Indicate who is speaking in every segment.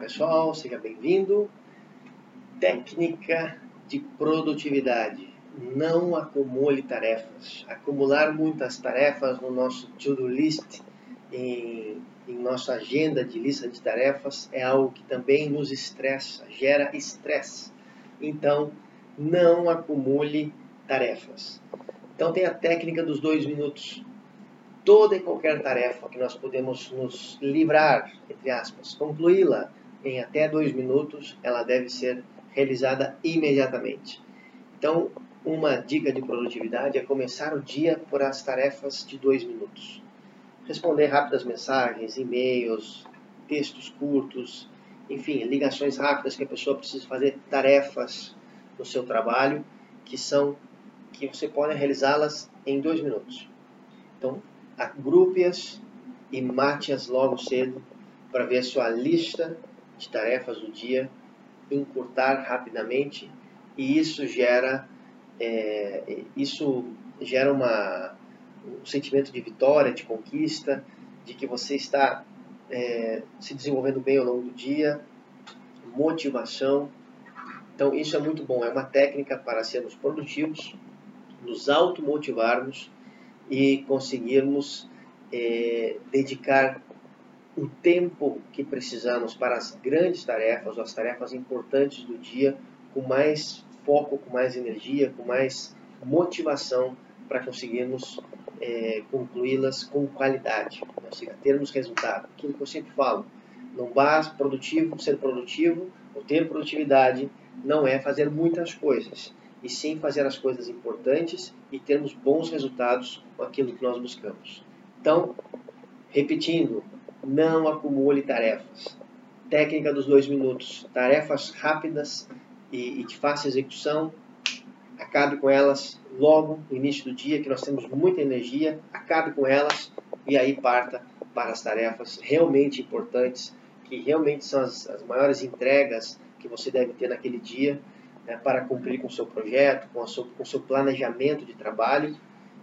Speaker 1: pessoal, seja bem-vindo. Técnica de produtividade. Não acumule tarefas. Acumular muitas tarefas no nosso to-do list, em, em nossa agenda de lista de tarefas, é algo que também nos estressa, gera estresse. Então, não acumule tarefas. Então, tem a técnica dos dois minutos toda e qualquer tarefa que nós podemos nos livrar, entre aspas, concluí-la em até dois minutos, ela deve ser realizada imediatamente. Então, uma dica de produtividade é começar o dia por as tarefas de dois minutos. Responder rápidas mensagens, e-mails, textos curtos, enfim, ligações rápidas que a pessoa precisa fazer, tarefas no seu trabalho que são que você pode realizá-las em dois minutos. Então, agrupe-as e mate-as logo cedo para ver a sua lista de tarefas do dia encurtar rapidamente e isso gera é, isso gera uma, um sentimento de vitória, de conquista, de que você está é, se desenvolvendo bem ao longo do dia, motivação. Então isso é muito bom, é uma técnica para sermos produtivos, nos automotivarmos e conseguirmos é, dedicar o tempo que precisamos para as grandes tarefas, ou as tarefas importantes do dia, com mais foco, com mais energia, com mais motivação para conseguirmos é, concluí-las com qualidade, ou seja, termos resultado. Aquilo que eu sempre falo, não basta produtivo ser produtivo, ou ter produtividade não é fazer muitas coisas, e sim fazer as coisas importantes e termos bons resultados com aquilo que nós buscamos. Então, repetindo, não acumule tarefas. Técnica dos dois minutos. Tarefas rápidas e, e de fácil execução. Acabe com elas logo no início do dia, que nós temos muita energia. Acabe com elas e aí parta para as tarefas realmente importantes, que realmente são as, as maiores entregas que você deve ter naquele dia né, para cumprir com o seu projeto, com, com o seu planejamento de trabalho,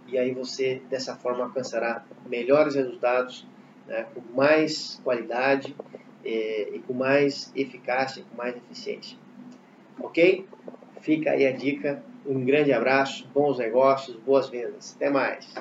Speaker 1: e aí você dessa forma alcançará melhores resultados, né, com mais qualidade eh, e com mais eficácia, com mais eficiência. Ok? Fica aí a dica. Um grande abraço, bons negócios, boas vendas. Até mais.